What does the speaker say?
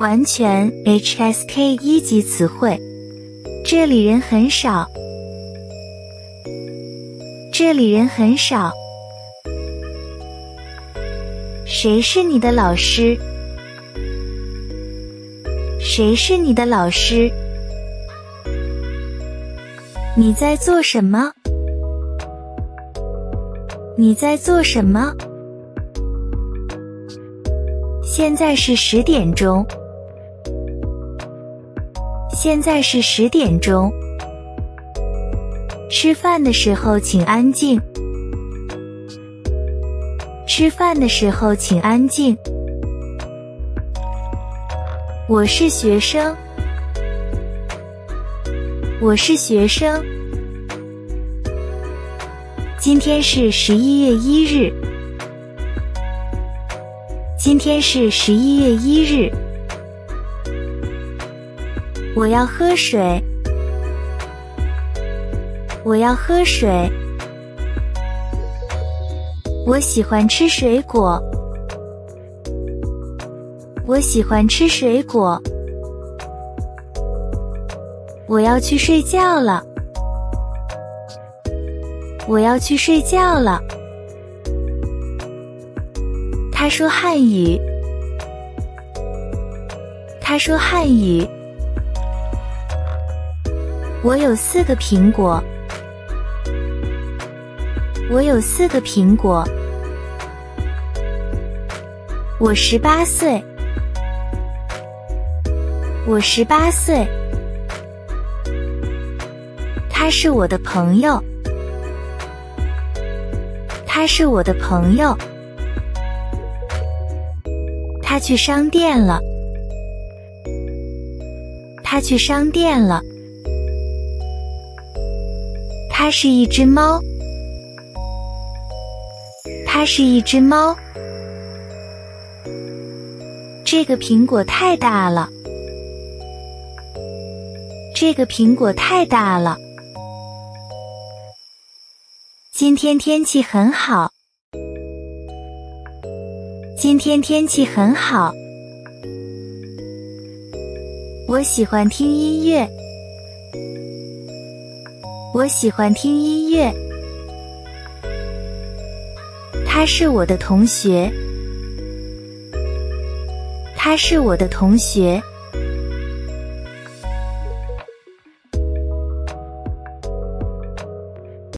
完全 HSK 一级词汇。这里人很少。这里人很少。谁是你的老师？谁是你的老师？你在做什么？你在做什么？现在是十点钟。现在是十点钟。吃饭的时候请安静。吃饭的时候请安静。我是学生。我是学生。今天是十一月一日。今天是十一月一日。我要喝水。我要喝水。我喜欢吃水果。我喜欢吃水果。我要去睡觉了。我要去睡觉了。他说汉语。他说汉语。我有四个苹果。我有四个苹果。我十八岁。我十八岁。他是我的朋友。他是我的朋友。他去商店了。他去商店了。它是一只猫。它是一只猫。这个苹果太大了。这个苹果太大了。今天天气很好。今天天气很好。我喜欢听音乐。我喜欢听音乐。他是我的同学。他是我的同学。